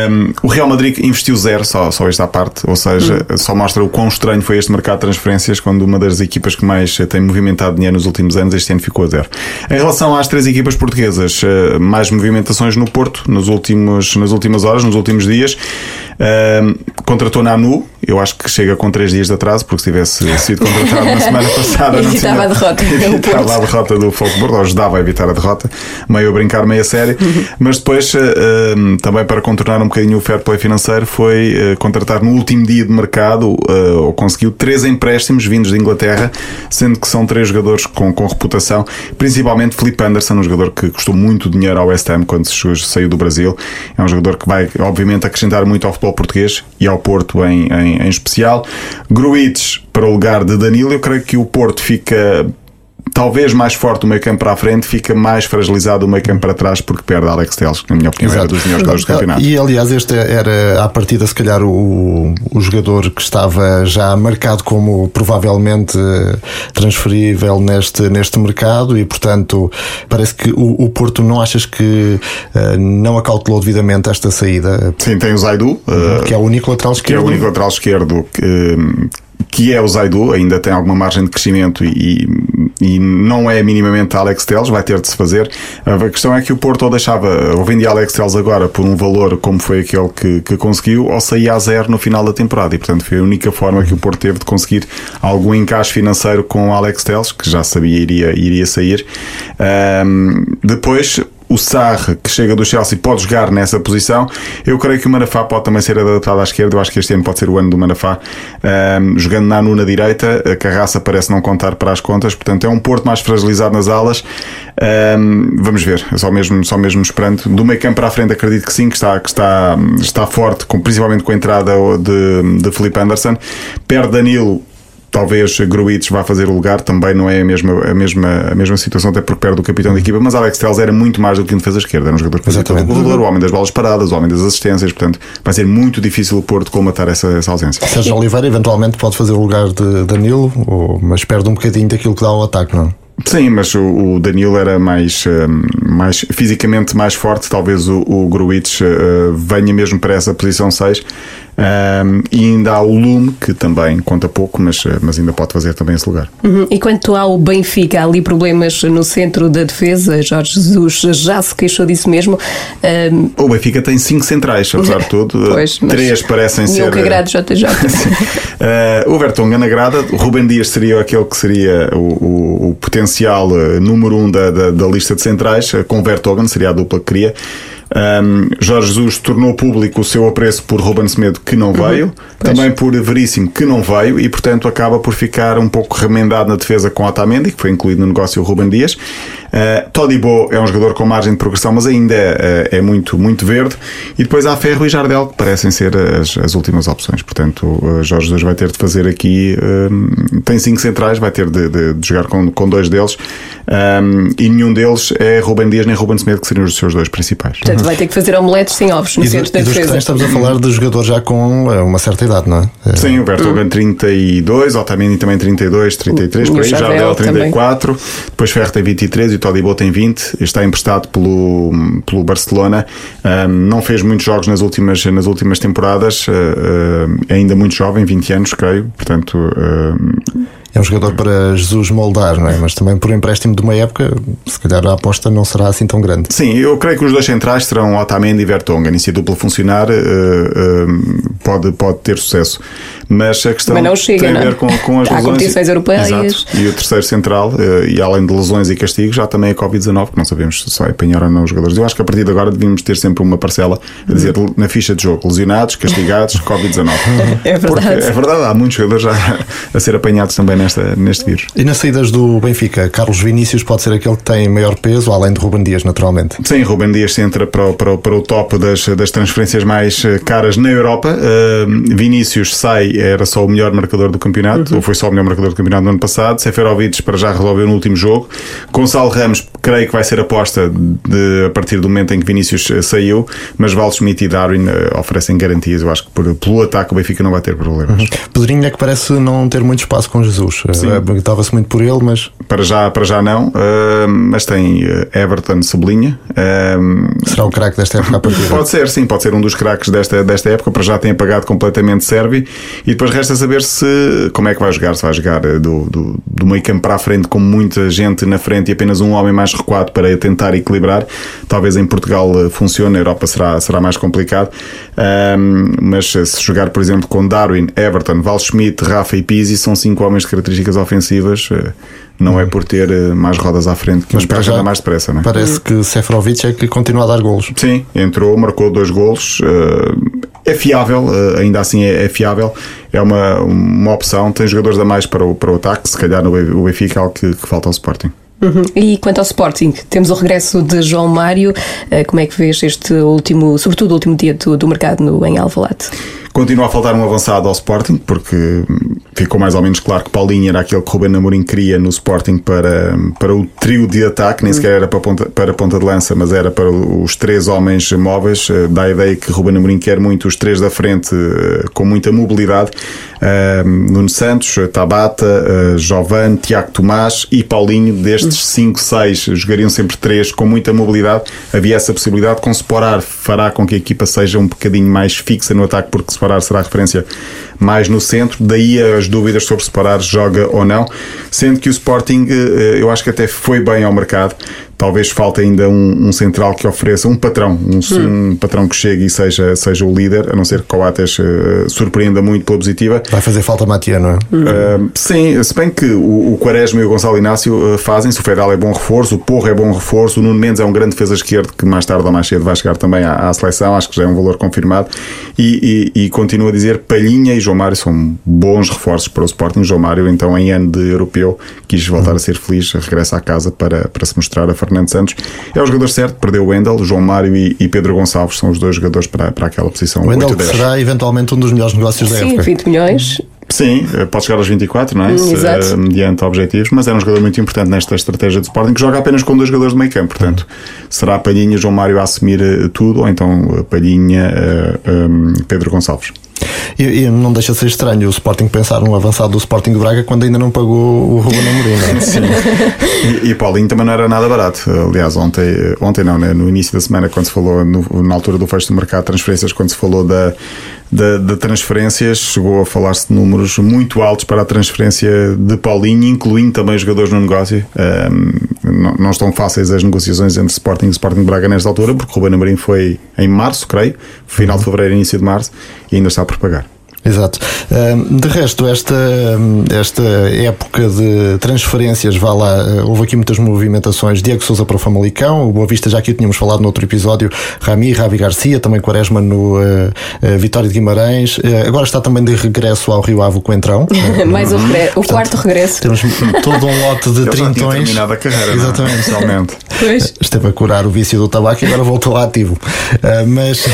S7: Um, o Real Madrid investiu zero, só, só esta parte, ou seja, uhum. só mostra o quão estranho foi este mercado de transferências quando uma das equipas que mais tem movimentado dinheiro nos últimos anos, este ano ficou a zero. Em relação às três equipas portuguesas, uh, mais movimentações no Porto nos últimos, nas últimas horas, nos últimos dias. Uh, contratou Nanu, eu acho que chega com três dias de atraso, porque se tivesse sido contratado na semana passada. <laughs>
S3: Evitava a derrota. <laughs>
S7: Evitava a derrota do Folkborg, ou ajudava a evitar a derrota, meio a brincar, meio a sério. <laughs> Mas depois, uh, também para contornar um bocadinho o fair play financeiro, foi uh, contratar no último dia de mercado, ou conseguiu três empréstimos vindos de Inglaterra, sendo que são três jogadores com, com reputação, principalmente Felipe Anderson, um jogador que custou muito dinheiro ao West Ham quando saiu do Brasil. É um jogador que vai, obviamente, acrescentar muito ao futebol futebol português e ao Porto em, em, em especial. Gruites para o lugar de Danilo, eu creio que o Porto fica talvez mais forte o meio campo para a frente, fica mais fragilizado o meio campo para trás porque perde Alex Teles, que na minha opinião Exato. era dos melhores jogadores do campeonato.
S2: E aliás, este era à partida, se calhar, o, o jogador que estava já marcado como provavelmente transferível neste, neste mercado e, portanto, parece que o, o Porto não achas que uh, não acautelou devidamente esta saída?
S7: Sim, tem o Zaidu, uh,
S2: que é o único lateral esquerdo.
S7: Que é o único lateral esquerdo que que é o Zaidu, ainda tem alguma margem de crescimento e, e não é minimamente Alex Teles, vai ter de se fazer. A questão é que o Porto ou deixava, ou vendia Alex Teles agora por um valor como foi aquele que, que conseguiu, ou saía a zero no final da temporada. E portanto foi a única forma que o Porto teve de conseguir algum encaixe financeiro com Alex Teles, que já sabia iria, iria sair. Um, depois o Sarre, que chega do Chelsea, pode jogar nessa posição. Eu creio que o Manafá pode também ser adaptado à esquerda. Eu acho que este ano pode ser o ano do Manafá, um, jogando na na direita. A Carraça parece não contar para as contas, portanto é um Porto mais fragilizado nas alas. Um, vamos ver, só mesmo, só mesmo esperando. Do meio campo para a frente, acredito que sim, que está, que está, está forte, com, principalmente com a entrada de, de Felipe Anderson. Perde Danilo, talvez Gruitch vá fazer o lugar, também não é a mesma, a mesma, a mesma situação, até porque perde o capitão da equipa, mas Alex Telles era muito mais do que um defesa esquerda, era um jogador que fazia todo o corredor, o homem das bolas paradas, o homem das assistências, portanto vai ser muito difícil o Porto colmatar essa, essa ausência.
S2: Sérgio Oliveira eventualmente pode fazer o lugar de Danilo, ou, mas perde um bocadinho daquilo que dá ao ataque, não?
S7: Sim, mas o, o Danilo era mais, um, mais fisicamente mais forte. Talvez o, o Gruitch uh, venha mesmo para essa posição 6. Um, e ainda há o Lume, que também conta pouco, mas, eh, mas ainda pode fazer também esse lugar.
S3: Uhum. E quanto ao Benfica, há ali problemas no centro da defesa. Jorge Jesus já se queixou disso mesmo.
S7: Um... O Benfica tem cinco centrais, apesar de <laughs> tudo. pois, Três parecem ser.
S3: que agrade JJ.
S7: uh, <laughs> o Vertonghen agrada. O Ruben Dias seria aquele que seria o, o, o potencial eh, número um da, da, da, lista de centrais. Com o Vertonghen, seria a dupla que queria. Um, Jorge Jesus tornou público o seu apreço por Ruben Semedo, que não veio, uhum, também por Veríssimo, que não veio, e portanto acaba por ficar um pouco remendado na defesa com Otamendi, que foi incluído no negócio o Ruben Dias. Uh, Todibo é um jogador com margem de progressão, mas ainda é, é, muito, muito verde. E depois há Ferro e Jardel, que parecem ser as, as últimas opções. Portanto, uh, Jorge Jesus vai ter de fazer aqui. Uh, tem cinco centrais, vai ter de, de, de jogar com, com dois deles. Um, e nenhum deles é Ruben Dias nem Ruben Semedo, que seriam os seus dois principais.
S3: Portanto, vai ter que fazer omeletes sem ovos no e centro da defesa.
S2: Estamos a falar de jogador já com uma certa idade, não é?
S7: Sim, o Bertogan hum. 32, Otamendi também 32, 33, por aí, Jardel 34, também. depois Ferro tem 23 e o Todibo tem 20, está emprestado pelo, pelo Barcelona, um, não fez muitos jogos nas últimas, nas últimas temporadas, uh, uh, ainda muito jovem, 20 anos, creio, portanto. Uh,
S2: é um jogador para Jesus moldar, não é? Mas também por empréstimo de uma época, se calhar a aposta não será assim tão grande.
S7: Sim, eu creio que os dois centrais serão Otamendi e Vertonghen. E se a dupla funcionar, uh, uh, pode, pode ter sucesso. Mas a questão
S3: não chega,
S7: tem
S3: a
S7: ver com, com as
S3: Há
S7: lesões.
S3: competições europeias. Exato.
S7: E o terceiro central, uh, e além de lesões e castigos, já também a Covid-19, que não sabemos se vai apanhar ou não os jogadores. Eu acho que a partir de agora devíamos ter sempre uma parcela a dizer na ficha de jogo: lesionados, castigados, <laughs> Covid-19.
S3: é verdade. Porque
S7: é verdade, há muitos jogadores já <laughs> a ser apanhados também nesta, neste vírus.
S2: E nas saídas do Benfica, Carlos Vinícius pode ser aquele que tem maior peso, além de Ruben Dias, naturalmente.
S7: Sim, Ruben Dias entra para o, para o, para o top das, das transferências mais eh, caras na Europa. Uh, Vinícius sai, era só o melhor marcador do campeonato, uhum. ou foi só o melhor marcador do campeonato no ano passado. Seferovic para já resolveu no último jogo. Gonçalo Ramos, creio que vai ser aposta de, a partir do momento em que Vinícius eh, saiu, mas Waldschmidt e Darwin uh, oferecem garantias. Eu acho que por, pelo ataque o Benfica não vai ter problemas. Uhum.
S2: Pedrinho é que parece não ter muito espaço com Jesus. Estava-se muito por ele, mas.
S7: Para já, para já não. Uh, mas tem Everton sublinha.
S2: Uh, Será o craque desta época a partir
S7: Pode ser, sim, pode ser um dos craques desta, desta época. Para já tem apagado completamente Sérvio. E depois resta saber se como é que vai jogar. Se vai jogar do, do, do meio campo para a frente, com muita gente na frente e apenas um homem mais recuado para tentar equilibrar. Talvez em Portugal funcione, na Europa será, será mais complicado. Um, mas se jogar, por exemplo, com Darwin, Everton, Val Schmidt, Rafa e Pizzi, são cinco homens de características ofensivas. Eh, não é por ter eh, mais rodas à frente que mas para já mais depressa, não é?
S2: Parece que Seferovic é que continua a dar golos.
S7: Sim, entrou, marcou dois golos. Eh, é fiável, ainda assim é, é fiável. É uma, uma opção. Tem jogadores a mais para o, para o ataque. Se calhar no Benfica é algo que, que falta ao Sporting.
S3: Uhum. E quanto ao Sporting, temos o regresso de João Mário. Como é que vês este último, sobretudo o último dia do, do mercado no, em Alvalade?
S7: Continua a faltar um avançado ao Sporting, porque ficou mais ou menos claro que Paulinho era aquele que Ruben Amorim queria no Sporting para, para o trio de ataque, nem sequer era para ponta, para ponta de lança, mas era para os três homens móveis. Eh, dá a ideia que Ruben Amorim quer muito os três da frente eh, com muita mobilidade. Uh, Nuno Santos, Tabata, Giovanni, Tiago Tomás e Paulinho, destes 5, 6, jogariam sempre três com muita mobilidade. Havia essa possibilidade. Com Separar fará com que a equipa seja um bocadinho mais fixa no ataque, porque Separar será referência mais no centro. Daí as dúvidas sobre Separar joga ou não. Sendo que o Sporting, uh, eu acho que até foi bem ao mercado talvez falte ainda um, um central que ofereça um patrão, um,
S3: Hum.
S7: um patrão que chegue e seja, seja o líder, a não ser que Coates eh, surpreenda muito pela positiva.
S2: Vai fazer falta Matia, não é?
S7: Uh, sim, se bem que o, o Quaresma e o Gonçalo Inácio uh, fazem-se, o Fedal é bom reforço, o Porro é bom reforço, o Nuno Mendes é um grande defesa esquerdo que mais tarde ou mais cedo vai chegar também à, à seleção, acho que já é um valor confirmado. E, e, e continuo a dizer, Palhinha e João Mário são bons reforços para o Sporting. João Mário, então, em ano de europeu, quis voltar a ser feliz, regressa à casa para, para se mostrar a Fernando Santos. É o jogador certo, perdeu o Wendel, João Mário e, e Pedro Gonçalves são os dois jogadores para, para aquela posição.
S2: O Wendel
S7: 8
S2: que
S7: 10.
S2: será eventualmente um dos melhores negócios da
S3: Sim,
S2: época.
S3: 20 milhões.
S7: Sim, eh, pode chegar aos 24, não é?
S3: Hum,
S7: Se,
S3: exato.
S7: eh, mediante objetivos, mas era um jogador muito importante nesta estratégia de Sporting, que joga apenas com dois jogadores de meio campo. Portanto, será Palhinha, João Mário a assumir eh, tudo, ou então Palhinha, eh, um, Pedro Gonçalves.
S2: E, e não deixa de ser estranho o Sporting pensar um avançado do Sporting de Braga quando ainda não pagou o Ruben Amorim. é? <laughs>
S7: Sim. E, e Paulinho também não era nada barato. Aliás, ontem, ontem não, né? no início da semana, quando se falou, no- na altura do fecho do mercado de transferências, quando se falou da, da, de transferências, chegou a falar-se de números muito altos para a transferência de Paulinho, incluindo também os jogadores no negócio. Ahm, não, não estão fáceis as negociações entre Sporting e Sporting Braga nesta altura, porque o Ruben Amorim foi em março, creio, final de fevereiro, início de março, e ainda está por pagar.
S2: Exato. De resto, esta, esta época de transferências, vá lá, eh, houve aqui muitas movimentações. Diego Souza para o Famalicão, o Boa Vista já aqui o tínhamos falado no outro episódio, Rami, Ravi Garcia, também Quaresma no eh, eh, Vitória de Guimarães. Agora está também de regresso ao Rio Ave com o Entrão. <laughs>
S3: Mais o, regre- o quarto regresso.
S2: Temos todo um lote de trintões.
S7: terminado a carreira, é?
S2: Exatamente.
S3: Pois.
S2: Esteve a curar o vício do tabaco e agora voltou ativo. Mas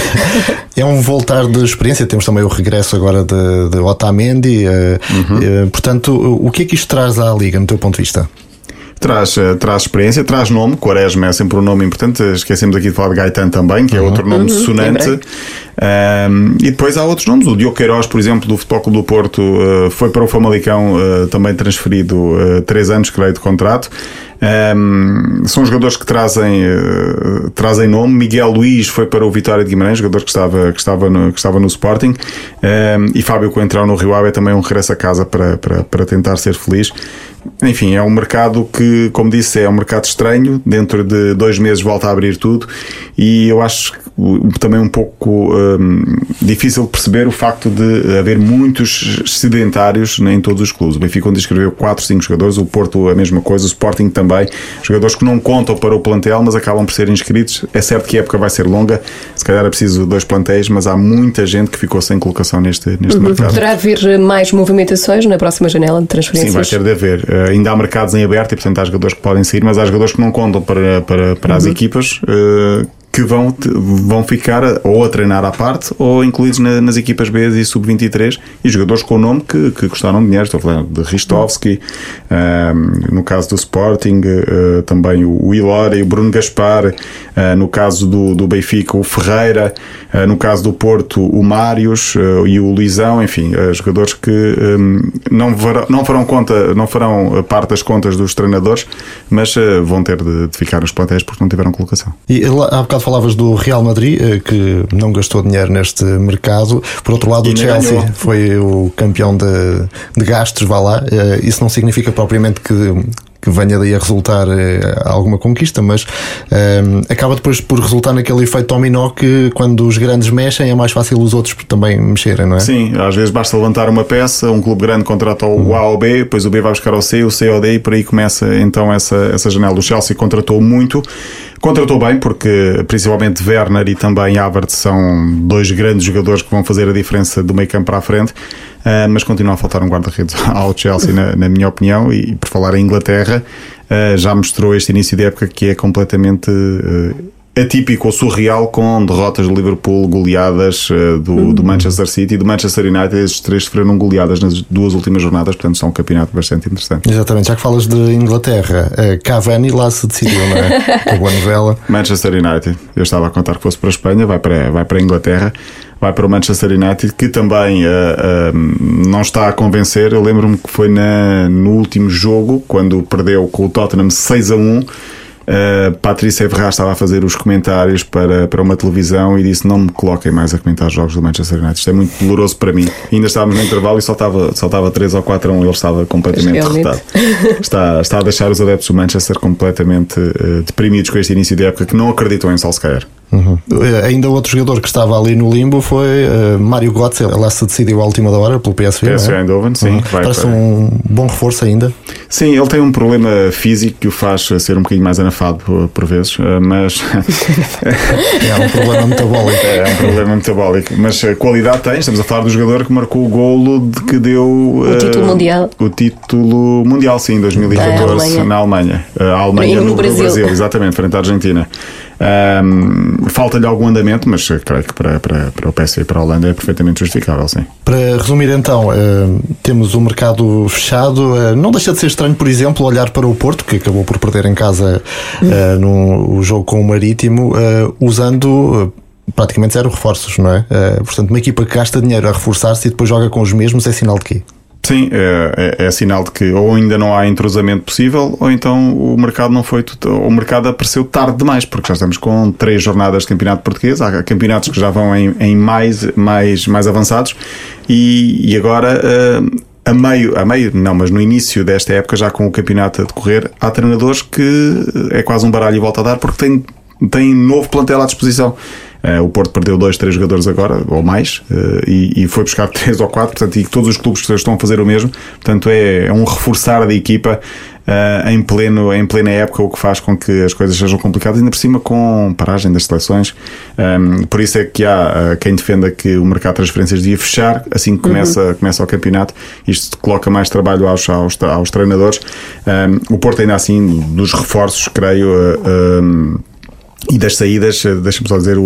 S2: é um voltar de experiência. Temos também o regresso agora de, de Otamendi. ah, ah, portanto, o que é que isto traz à Liga, no teu ponto de vista?
S7: Traz, eh, traz experiência, traz nome. Quaresma é sempre um nome importante. Esquecemos aqui de falar de Gaetan também, que é outro nome sonante. Ahm, e depois há outros nomes. O Diogo Queiroz, por exemplo, do Futebol Clube do Porto, eh, foi para o Famalicão, eh, também transferido eh, três anos, creio, de contrato. Ahm, são jogadores que trazem, eh, trazem nome. Miguel Luís foi para o Vitória de Guimarães, jogador que estava, que estava, no, que estava no Sporting. Ahm, e Fábio Coentrão no Rio Ave é também um regresso a casa para, para, para tentar ser feliz. Enfim, é um mercado que, como disse, é um mercado estranho. Dentro de dois meses volta a abrir tudo. E eu acho também um pouco difícil de perceber o facto de haver muitos sedentários em todos os clubes. O Benfica onde inscreveu 4, 5 jogadores, o Porto a mesma coisa, o Sporting também. Jogadores que não contam para o plantel, mas acabam por ser inscritos. É certo que a época vai ser longa, se calhar é preciso dois plantéis, mas há muita gente que ficou sem colocação neste, neste mercado.
S3: Poderá haver mais movimentações na próxima janela de
S7: Sim, vai
S3: transferências?
S7: ter de haver. Eh, ainda há mercados em aberto e, portanto, há jogadores que podem sair, mas há jogadores que não contam para, para, para as equipas. eh, que vão, vão ficar ou a treinar à parte ou incluídos na- nas equipas B e sub-23 e jogadores com o nome que, que custaram dinheiro. Estou falar de Ristovski, ehm, no caso do Sporting, eh, também o, e o Bruno Gaspar, eh, no caso do, do Benfica, o Ferreira, eh, no caso do Porto, o Mários e o Luizão, enfim, jogadores que ehm, não, não farão conta, não farão parte das contas dos treinadores, mas vão ter de, de ficar nos plantéis porque não tiveram colocação.
S2: E lá, há bocado falavas do Real Madrid, eh, que não gastou dinheiro neste mercado. Por outro lado,
S7: E
S2: o Chelsea
S7: ganhou.
S2: foi o campeão de, de gastos, vá lá. Eh, Isso não significa propriamente que, que venha daí a resultar eh, alguma conquista, mas eh, acaba depois por resultar naquele efeito dominó que quando os grandes mexem é mais fácil os outros também mexerem, não é?
S7: Sim, às vezes basta levantar uma peça, um clube grande contrata o A ou B, depois o B vai buscar o C, o C ou D e por aí começa então essa, essa janela. O Chelsea contratou muito, contratou bem, porque principalmente Werner e também Havertz são dois grandes jogadores que vão fazer a diferença do meio campo para a frente, ah, mas continua a faltar um guarda-redes <laughs> ao Chelsea, na, na minha opinião, e por falar em Inglaterra, ah, já mostrou este início de época que é completamente. Atípico ou surreal com derrotas do Liverpool, goleadas eh, do, do Manchester City e do Manchester United. Esses três sofreram goleadas nas duas últimas jornadas, portanto, são um campeonato bastante interessante.
S2: Exatamente, já que falas de Inglaterra, eh, Cavani lá se decidiu, não é? <laughs> A boa novela.
S7: Manchester United, eu estava a contar que fosse para a Espanha, vai para, vai para a Inglaterra, vai para o Manchester United, que também eh, não está a convencer. Eu lembro-me que foi na, no último jogo, quando perdeu com o Tottenham 6 a 1. Uh, Patrícia Ferraz estava a fazer os comentários para, para uma televisão e disse: Não me coloquem mais a comentar os jogos do Manchester United. Isto é muito doloroso para mim. E ainda estávamos no intervalo e só estava, só estava 3 ou 4 a 1. Ele estava completamente derrotado. Está, está a deixar os adeptos do Manchester completamente uh, deprimidos com este início de época que não acreditam em Solskjaer.
S2: Uhum. Ainda outro jogador que estava ali no limbo foi uh, Mário Götze. Lá se decidiu à última hora pelo PSV.
S7: PSV é? Eindhoven, sim. Uhum.
S2: Parece para... um bom reforço ainda.
S7: Sim, ele tem um problema físico que o faz ser um bocadinho mais anafado por, por vezes, mas. <laughs>
S2: é um problema metabólico.
S7: É, é um problema metabólico. Mas a qualidade tem. Estamos a falar do jogador que marcou o golo de que deu.
S3: O título mundial.
S7: O título mundial, sim, em 2014, Alemanha. na Alemanha. A Alemanha no, no, Brasil. Brasil, exatamente, frente à Argentina. Um, Falta-lhe algum andamento, mas creio que para, para, para o PSV e para a Holanda é perfeitamente justificável, sim.
S2: Para resumir então, uh, temos o mercado fechado. Uh, não deixa de ser estranho, por exemplo, olhar para o Porto, que acabou por perder em casa uh, no jogo com o Marítimo, usando praticamente zero reforços, não é? portanto, uma equipa que gasta dinheiro a reforçar-se e depois joga com os mesmos é sinal de quê?
S7: Sim, é, é, é, sinal de que ou ainda não há entrosamento possível, ou então o mercado não foi. O mercado apareceu tarde demais, porque já estamos com três jornadas de campeonato português, há campeonatos que já vão em, em mais, mais, mais avançados, e, e agora. Uh, a meio, a meio, não, mas no início desta época, já com o campeonato a decorrer, há treinadores que é quase um baralho e volta a dar porque têm, têm novo plantel à disposição. Uh, o Porto perdeu dois, três jogadores agora, ou mais, uh, e, e, foi buscar <laughs> três ou quatro, portanto, e todos os clubes estão a fazer o mesmo. Portanto, é, é um reforçar da equipa uh, em, pleno, em plena época, o que faz com que as coisas sejam complicadas, ainda por cima com paragem das seleções. Um, ehm, por isso é que há quem defenda que o mercado de transferências devia fechar assim que começa, uhum. começa o campeonato. Isto coloca mais trabalho aos, aos, aos treinadores. Um, ehm, o Porto, ainda assim, dos reforços, creio. Um, ehm, e das saídas, eh, deixa-me só dizer,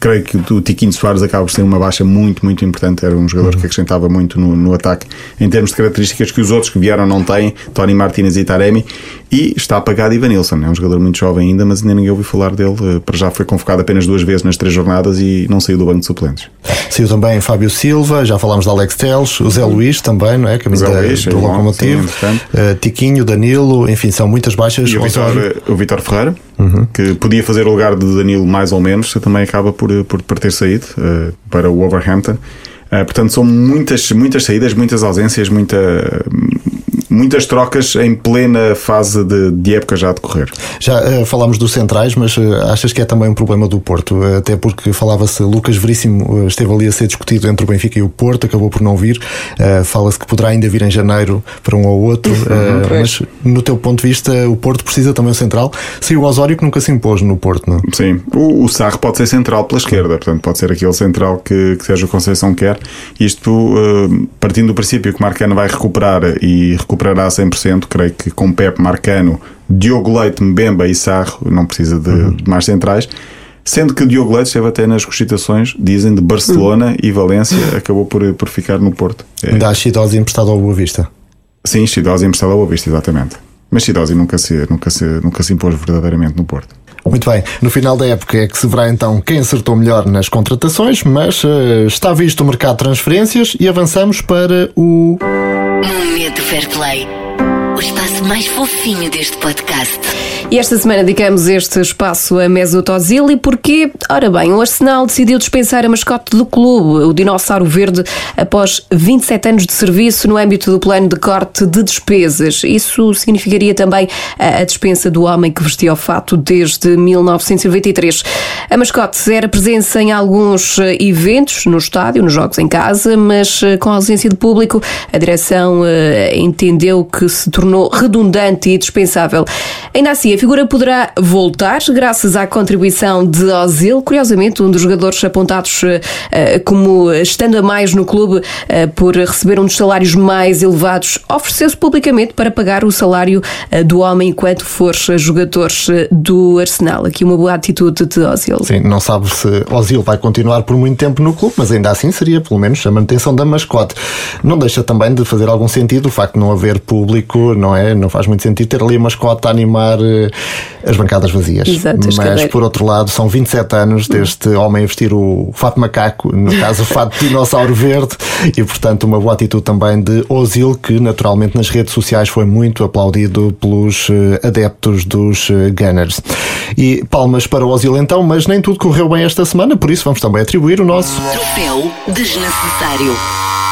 S7: creio que o Tiquinho Soares acaba por ser uma baixa muito, muito importante. Era um jogador uhum. que acrescentava muito no, no, ataque em termos de características que os outros que vieram não têm, Tony Martinez e Taremi. E está apagado Ivanilson, é um jogador muito jovem ainda, mas ainda ninguém ouviu falar dele. Eh, para já foi convocado apenas duas vezes nas três jornadas e não saiu do banco de suplentes.
S2: Saiu também Fábio Silva, já falámos de Alex Teles, o Zé Luís também, não é? Caminho da, Luís, do é Locomotivo, uh, Tiquinho, Danilo, enfim, são muitas baixas.
S7: E o Vitor, o Vitor Ferreira, uhum. que podia fazer o lugar de Danilo mais ou menos, também acaba por, por, por ter saído uh, para o Wolverhampton. Uh, portanto, são muitas, muitas saídas, muitas ausências, muita, muitas trocas em plena fase de, de época já a decorrer.
S2: Já uh, falámos dos centrais, mas uh, achas que é também um problema do Porto? Uh, até porque falava-se, Lucas Veríssimo esteve ali a ser discutido entre o Benfica e o Porto, acabou por não vir. Fala-se que poderá ainda vir em janeiro para um ou outro, uhum, mas no teu ponto de vista, o Porto precisa também um central. Saiu o Osório que nunca se impôs no Porto, não?
S7: Sim, o, o Sarre pode ser central pela esquerda, portanto pode ser aquele central que, que Sérgio Conceição quer. Isto partindo do princípio que Marcano vai recuperar e recuperar recuperará 100%. Creio que com Pep, Marcano, Diogo Leite, Mbemba e Sarro não precisa de, uhum. de mais centrais. Sendo que Diogo Leite esteve até nas cogitações, dizem, de Barcelona uhum. e Valência, <laughs> acabou por, por ficar no Porto.
S2: É. Ainda há Chidosi emprestado ao Boa Vista.
S7: Sim, Chidosi emprestado ao Boa Vista, exatamente. Mas Chidosi nunca se, nunca, se, nunca se impôs verdadeiramente no Porto.
S2: Muito bem, no final da época é que se verá então quem acertou melhor nas contratações, mas uh, está visto o mercado de transferências e avançamos para o.
S1: Momento Fair Play o espaço mais fofinho deste podcast.
S3: E esta semana dedicamos este espaço a Mesut Ozil e porquê? Ora bem, o Arsenal decidiu dispensar a mascote do clube, o Dinossauro Verde, após 27 anos de serviço no âmbito do plano de corte de despesas. Isso significaria também a dispensa do homem que vestia o fato desde 1993. A mascote era presença em alguns eventos no estádio, nos jogos em casa, mas eh, com ausência de público, a direção eh, entendeu que se tornou tornou redundante e dispensável. Ainda assim, a figura poderá voltar graças à contribuição de Ozil, curiosamente, um dos jogadores apontados uh, como estando a mais no clube uh, por receber um dos salários mais elevados, ofereceu-se publicamente para pagar o salário uh, do homem enquanto for jogador do Arsenal. Aqui uma boa atitude de Ozil.
S2: Sim, não sabe se Ozil vai continuar por muito tempo no clube, mas ainda assim seria pelo menos a manutenção da mascote. Não deixa também de fazer algum sentido o facto de não haver público não é? Não faz muito sentido ter ali a mascota a animar. Eh, as bancadas vazias.
S3: Exato, as
S2: Mas,
S3: cadeiras.
S2: por outro lado, são 27 anos deste homem a vestir o fato macaco, no caso o fato de dinossauro verde, e portanto uma boa atitude também de Ozil, que naturalmente nas redes sociais foi muito aplaudido pelos eh, adeptos dos eh, Gunners. E palmas para o Ozil então, mas nem tudo correu bem esta semana, por isso vamos também atribuir o nosso
S1: Troféu desnecessário.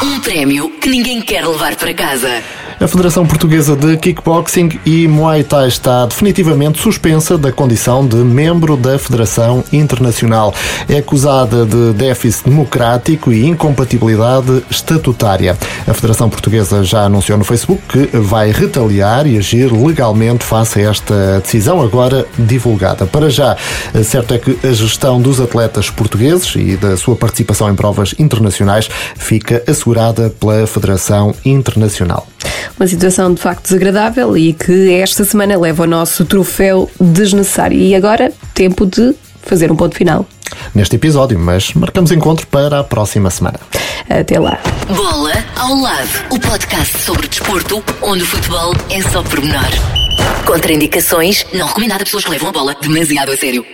S1: Um prémio que ninguém quer levar para casa.
S2: A Federação Portuguesa de Kickboxing e Muay Thai está definitivamente suspensa da condição de membro da Federação Internacional. É acusada de déficit democrático e incompatibilidade estatutária. A Federação Portuguesa já anunciou no Facebook que vai retaliar e agir legalmente face a esta decisão agora divulgada. Para já, certo é que a gestão dos atletas portugueses e da sua participação em provas internacionais fica assegurada pela Federação Internacional.
S3: Uma situação de facto desagradável e que esta semana leva o nosso troféu desnecessário. E agora, tempo de fazer um ponto final.
S2: neste episódio, mas marcamos encontro para a próxima semana.
S3: Até lá.
S1: Bola ao lado. O podcast sobre desporto, onde o futebol é só pormenor. Contraindicações, não recomendado a pessoas que levam a bola demasiado a sério.